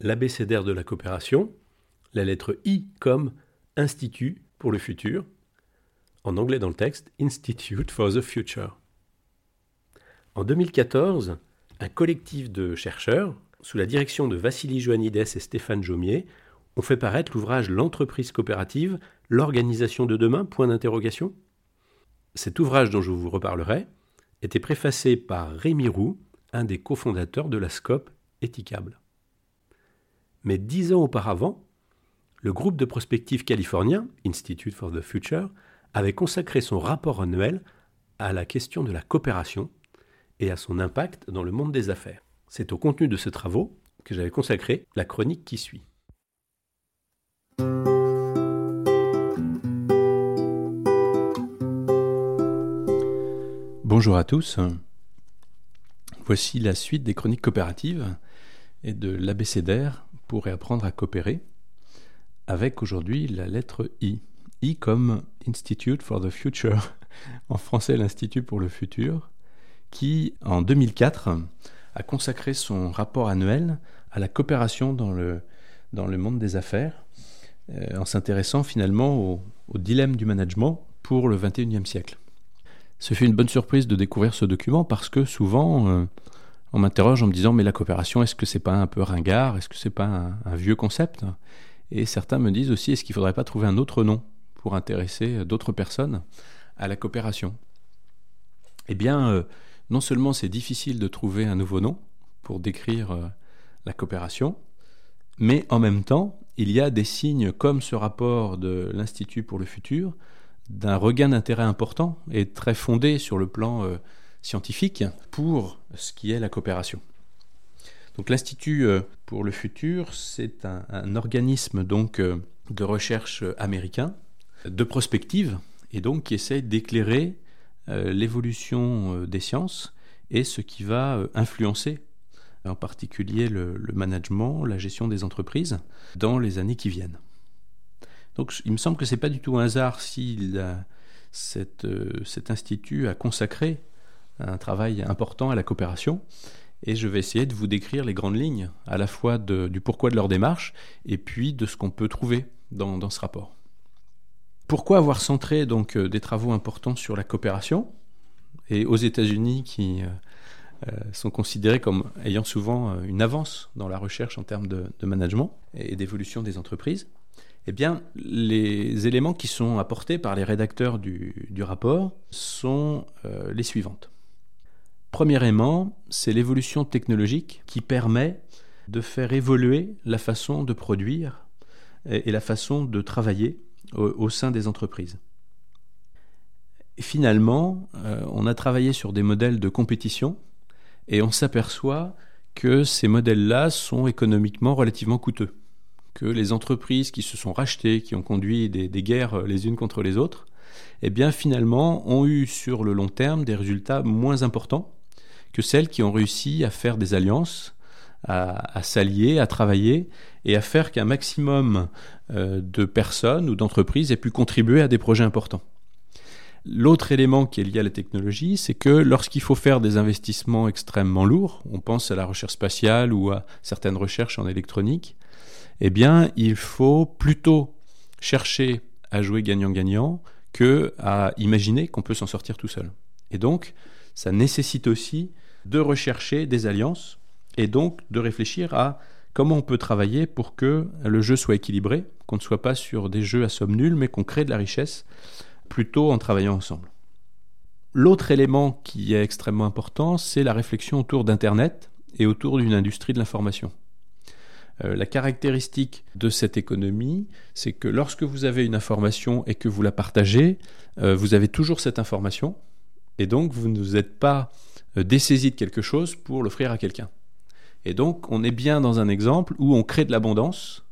l'abécédaire de la coopération, la lettre I comme Institut pour le futur, en anglais dans le texte Institute for the Future. En 2014, un collectif de chercheurs, sous la direction de Vassili Joannides et Stéphane Jomier, ont fait paraître l'ouvrage L'entreprise coopérative, l'organisation de demain Point d'interrogation. Cet ouvrage dont je vous reparlerai était préfacé par Rémi Roux, un des cofondateurs de la SCOP Éthicable. Mais dix ans auparavant, le groupe de prospective californien, Institute for the Future, avait consacré son rapport annuel à la question de la coopération et à son impact dans le monde des affaires. C'est au contenu de ces travaux que j'avais consacré la chronique qui suit. Bonjour à tous. Voici la suite des chroniques coopératives et de l'abécédaire pour réapprendre à coopérer, avec aujourd'hui la lettre I. I comme Institute for the Future, en français l'Institut pour le futur, qui en 2004 a consacré son rapport annuel à la coopération dans le, monde des affaires, euh, en s'intéressant finalement au, au dilemme du management pour le 21e siècle. Ce fut une bonne surprise de découvrir ce document parce que souvent, euh, on m'interroge en me disant mais la coopération, est-ce que c'est pas un peu ringard? Est-ce que c'est pas un, vieux concept? Et certains me disent aussi est-ce qu'il faudrait pas trouver un autre nom pour intéresser d'autres personnes à la coopération? Eh bien, euh, non seulement c'est difficile de trouver un nouveau nom pour décrire euh, la coopération, mais en même temps, il y a des signes comme ce rapport de l'Institut pour le futur d'un regain d'intérêt important et très fondé sur le plan euh, scientifique pour ce qui est la coopération. Donc l'Institut euh, pour le futur, c'est un, organisme donc euh, de recherche américain, de prospective, et donc qui essaye d'éclairer l'évolution des sciences et ce qui va influencer en particulier le management, la gestion des entreprises dans les années qui viennent. Donc il me semble que ce n'est pas du tout un hasard si euh, cet institut a consacré un travail important à la coopération. Et je vais essayer de vous décrire les grandes lignes, à la fois du pourquoi de leur démarche et puis de ce qu'on peut trouver dans, ce rapport. Pourquoi avoir centré donc euh, des travaux importants sur la coopération et aux États-Unis qui euh, sont considérés comme ayant souvent une avance dans la recherche en termes de management et d'évolution des entreprises? Eh bien, les éléments qui sont apportés par les rédacteurs du, rapport sont euh, les suivantes. Premièrement, c'est l'évolution technologique qui permet de faire évoluer la façon de produire et, la façon de travailler au, sein des entreprises. finalement, euh, on a travaillé sur des modèles de compétition et on s'aperçoit que ces modèles-là sont économiquement relativement coûteux que les entreprises qui se sont rachetées, qui ont conduit des, guerres euh, les unes contre les autres, eh bien finalement ont eu sur le long terme des résultats moins importants que celles qui ont réussi à faire des alliances, à, s'allier, à travailler et à faire qu'un maximum euh, de personnes ou d'entreprises aient pu contribuer à des projets importants. L'autre élément qui est lié à la technologie, c'est que lorsqu'il faut faire des investissements extrêmement lourds, on pense à la recherche spatiale ou à certaines recherches en électronique, eh bien, il faut plutôt chercher à jouer gagnant-gagnant que à imaginer qu'on peut s'en sortir tout seul. Et donc, ça nécessite aussi de rechercher des alliances et donc de réfléchir à comment on peut travailler pour que le jeu soit équilibré, qu'on ne soit pas sur des jeux à somme nulle, mais qu'on crée de la richesse plutôt en travaillant ensemble. L'autre élément qui est extrêmement important, c'est la réflexion autour d'Internet et autour d'une industrie de l'information. Euh, la caractéristique de cette économie, c'est que lorsque vous avez une information et que vous la partagez, euh, vous avez toujours cette information, et donc vous ne vous êtes pas euh, dessaisi de quelque chose pour l'offrir à quelqu'un. Et donc, on est bien dans un exemple où on crée de l'abondance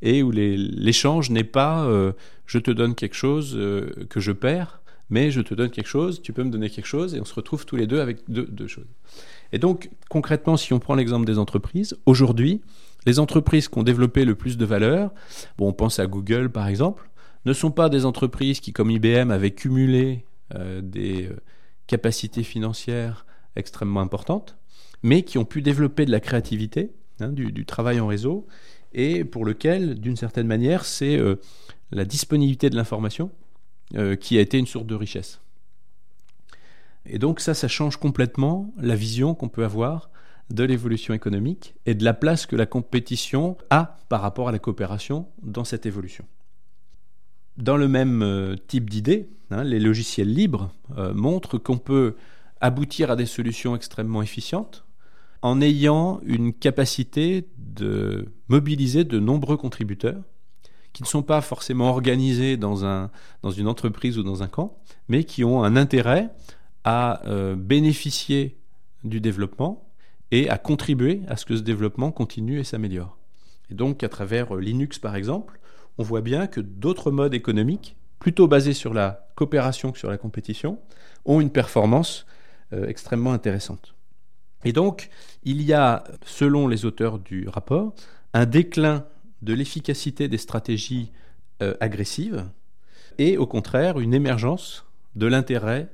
et où l'échange n'est pas euh, je te donne quelque chose euh, que je perds, mais je te donne quelque chose, tu peux me donner quelque chose, et on se retrouve tous les deux avec deux, choses. Et donc, concrètement, si on prend l'exemple des entreprises, aujourd'hui, les entreprises qui ont développé le plus de valeur, bon, on pense à Google par exemple, ne sont pas des entreprises qui, comme IBM, avaient cumulé des capacités financières extrêmement importantes, mais qui ont pu développer de la créativité, hein, du, travail en réseau, et pour lequel, d'une certaine manière, c'est euh, la disponibilité de l'information qui a été une source de richesse. Et donc ça, ça change complètement la vision qu'on peut avoir de l'évolution économique et de la place que la compétition a par rapport à la coopération dans cette évolution. Dans le même euh, type d'idée, hein, les logiciels libres euh, montrent qu'on peut aboutir à des solutions extrêmement efficientes en ayant une capacité de mobiliser de nombreux contributeurs qui ne sont pas forcément organisés dans, un, dans une entreprise ou dans un camp, mais qui ont un intérêt à euh, bénéficier du développement et à contribuer à ce que ce développement continue et s'améliore. Et donc, à travers euh, Linux, par exemple, on voit bien que d'autres modes économiques, plutôt basés sur la coopération que sur la compétition, ont une performance extrêmement intéressante. Et donc, il y a, selon les auteurs du rapport, un déclin de l'efficacité des stratégies agressives et au contraire une émergence de l'intérêt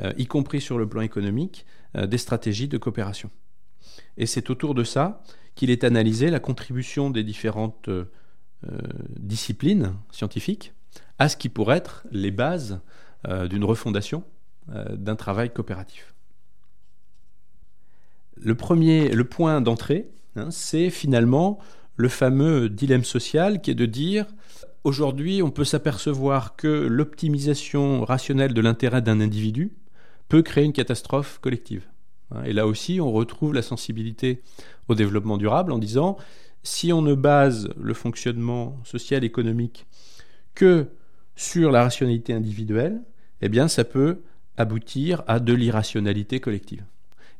euh, y compris sur le plan économique, euh, des stratégies de coopération. Et c'est autour de ça qu'il est analysé la contribution des différentes euh, disciplines scientifiques à ce qui pourrait être les bases d'une refondation d'un travail coopératif. Le premier, point d'entrée, hein, c'est finalement le fameux dilemme social qui est de dire aujourd'hui on peut s'apercevoir que l'optimisation rationnelle de l'intérêt d'un individu peut créer une catastrophe collective. Et là aussi, on retrouve la sensibilité au développement durable en disant, si on ne base le fonctionnement social économique que sur la rationalité individuelle, eh bien ça peut aboutir à de l'irrationalité collective.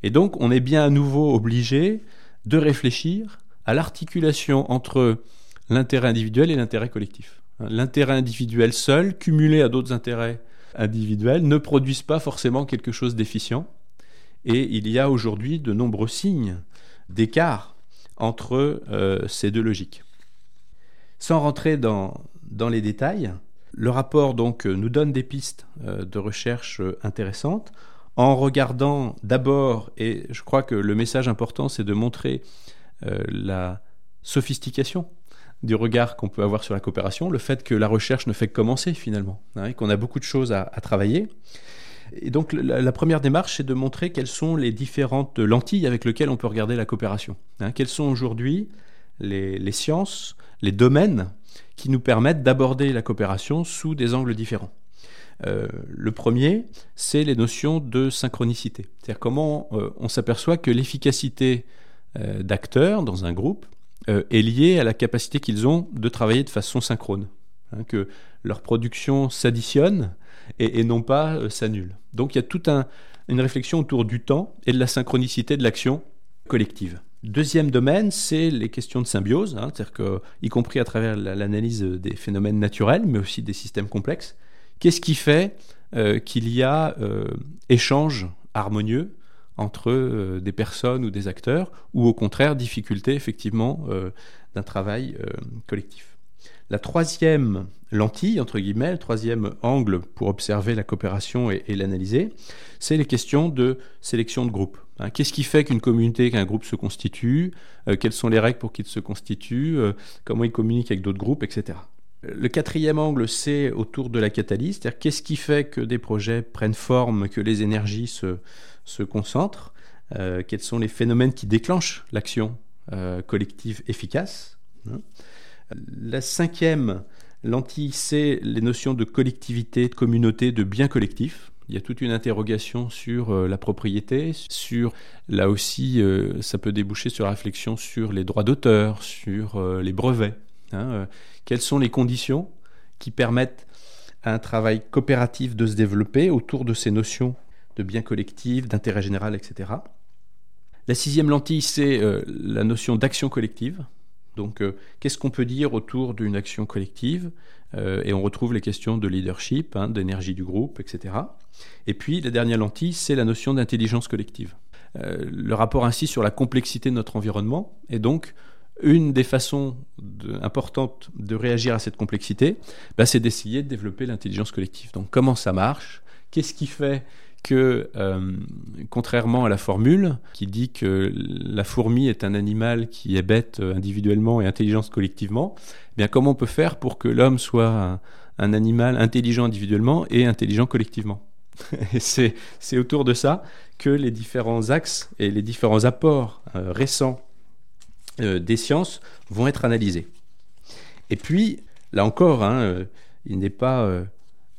Et donc on est bien à nouveau obligé de réfléchir à l'articulation entre l'intérêt individuel et l'intérêt collectif. L'intérêt individuel seul, cumulé à d'autres intérêts individuels ne produisent pas forcément quelque chose d'efficient. Et il y a aujourd'hui de nombreux signes d'écart entre euh, ces deux logiques. Sans rentrer dans, les détails, le rapport nous donne des pistes euh, de recherche intéressantes en regardant d'abord, et je crois que le message important c'est de montrer euh, la sophistication du regard qu'on peut avoir sur la coopération, le fait que la recherche ne fait que commencer finalement, hein, et qu'on a beaucoup de choses à, travailler. Et donc la, première démarche, c'est de montrer quelles sont les différentes lentilles avec lesquelles on peut regarder la coopération. Hein. quelles sont aujourd'hui les, sciences, les domaines qui nous permettent d'aborder la coopération sous des angles différents. Euh, le premier, c'est les notions de synchronicité. C'est-à-dire comment euh, on s'aperçoit que l'efficacité euh, d'acteurs dans un groupe est lié à la capacité qu'ils ont de travailler de façon synchrone, hein, que leur production s'additionne et, non pas s'annule. Donc il y a toute une réflexion autour du temps et de la synchronicité de l'action collective. Deuxième domaine, c'est les questions de symbiose, hein, c'est-à-dire que, y compris à travers l'analyse des phénomènes naturels, mais aussi des systèmes complexes. Qu'est-ce qui fait euh, qu'il y a échange harmonieux entre euh, des personnes ou des acteurs, ou au contraire difficulté effectivement euh, d'un travail euh, collectif? La troisième lentille, entre guillemets, le troisième angle pour observer la coopération et, l'analyser, c'est les questions de sélection de groupe. Hein, qu'est-ce qui fait qu'une communauté, qu'un groupe se constitue Quelles sont les règles pour qu'il se constitue Comment il communique avec d'autres groupes, etc. Le quatrième angle, c'est autour de la catalyse, c'est-à-dire qu'est-ce qui fait que des projets prennent forme, que les énergies se, se concentre, euh, quels sont les phénomènes qui déclenchent l'action euh, collective efficace. Hein. La cinquième lentille, c'est les notions de collectivité, de communauté, de bien collectif. Il y a toute une interrogation sur euh, la propriété, sur là aussi, ça peut déboucher sur la réflexion sur les droits d'auteur, sur les brevets. Hein, quelles sont les conditions qui permettent à un travail coopératif de se développer autour de ces notions de bien collectif, d'intérêt général, etc. La sixième lentille, c'est la notion d'action collective. Donc, qu'est-ce qu'on peut dire autour d'une action collective? Et on retrouve les questions de leadership, hein, d'énergie du groupe, etc. Et puis, la dernière lentille, c'est la notion d'intelligence collective. le rapport ainsi sur la complexité de notre environnement et donc une des façons importantes de réagir à cette complexité, bah, c'est d'essayer de développer l'intelligence collective. Donc comment ça marche? Qu'est-ce qui fait que, euh, contrairement à la formule qui dit que la fourmi est un animal qui est bête individuellement et intelligence collectivement, eh bien comment on peut faire pour que l'homme soit un, animal intelligent individuellement et intelligent collectivement? C'est, autour de ça que les différents axes et les différents apports euh, récents euh, des sciences vont être analysées. Et puis, là encore, hein, euh, il n'est pas euh,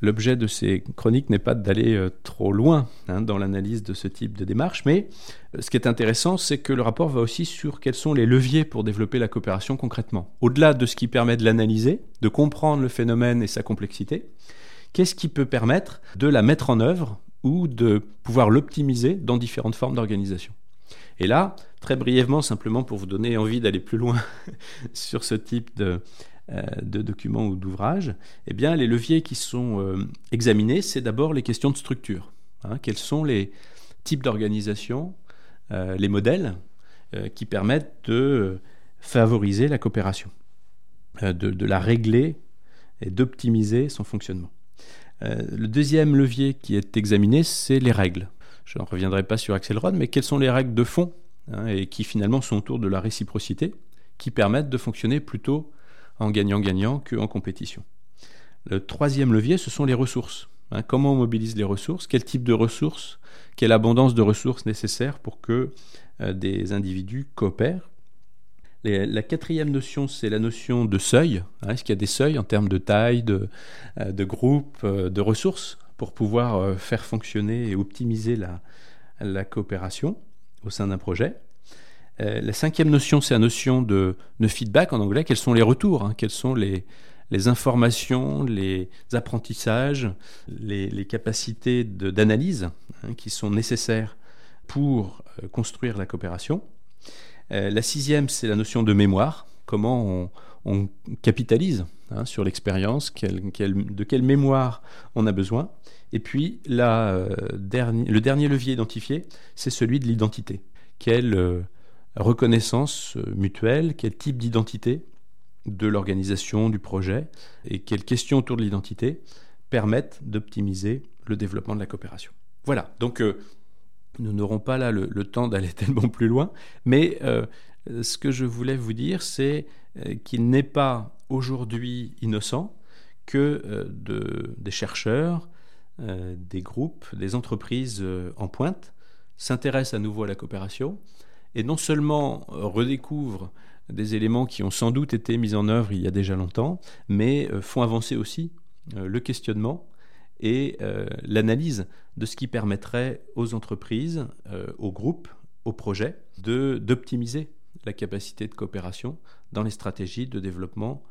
l'objet de ces chroniques n'est pas d'aller trop loin hein, dans l'analyse de ce type de démarche, mais ce qui est intéressant, c'est que le rapport va aussi sur quels sont les leviers pour développer la coopération concrètement. Au-delà de ce qui permet de l'analyser, de comprendre le phénomène et sa complexité, qu'est-ce qui peut permettre de la mettre en œuvre ou de pouvoir l'optimiser dans différentes formes d'organisation? Et là, très brièvement, simplement pour vous donner envie d'aller plus loin sur ce type de, euh, de documents ou d'ouvrages, eh bien, les leviers qui sont euh, examinés, c'est d'abord les questions de structure. Hein. quels sont les types d'organisation, euh, les modèles qui permettent de favoriser la coopération, de, la régler et d'optimiser son fonctionnement. le deuxième levier qui est examiné, c'est les règles. Je ne reviendrai pas sur Axelrod, mais quelles sont les règles de fond hein, et qui finalement sont autour de la réciprocité, qui permettent de fonctionner plutôt en gagnant-gagnant qu'en compétition? Le troisième levier, ce sont les ressources. Hein. comment on mobilise les ressources? Quel type de ressources? Quelle abondance de ressources nécessaires pour que euh, des individus coopèrent? La quatrième notion, c'est la notion de seuil. Hein. Est-ce qu'il y a des seuils en termes de taille, de, euh, groupe, euh, de ressources? Pour pouvoir euh, faire fonctionner et optimiser la, coopération au sein d'un projet. Euh, la cinquième notion, c'est la notion de, feedback en anglais. Quels sont les retours hein, Quelles sont les, informations, les apprentissages, les, capacités d'analyse hein, qui sont nécessaires pour euh, construire la coopération La sixième, c'est la notion de mémoire. Comment on capitalise hein, sur l'expérience, de quelle mémoire on a besoin. Et puis euh, le dernier levier identifié, c'est celui de l'identité. Quelle euh, reconnaissance euh, mutuelle, quel type d'identité de l'organisation, du projet, et quelles questions autour de l'identité permettent d'optimiser le développement de la coopération. Voilà, donc nous n'aurons pas là le, temps d'aller tellement plus loin, mais ce que je voulais vous dire, c'est qu'il n'est pas aujourd'hui innocent que euh, des chercheurs, euh, des groupes, des entreprises en pointe s'intéressent à nouveau à la coopération et non seulement redécouvrent des éléments qui ont sans doute été mis en œuvre il y a déjà longtemps, mais font avancer aussi le questionnement et l'analyse de ce qui permettrait aux entreprises, aux groupes, aux projets d'optimiser la capacité de coopération dans les stratégies de développement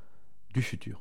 du futur.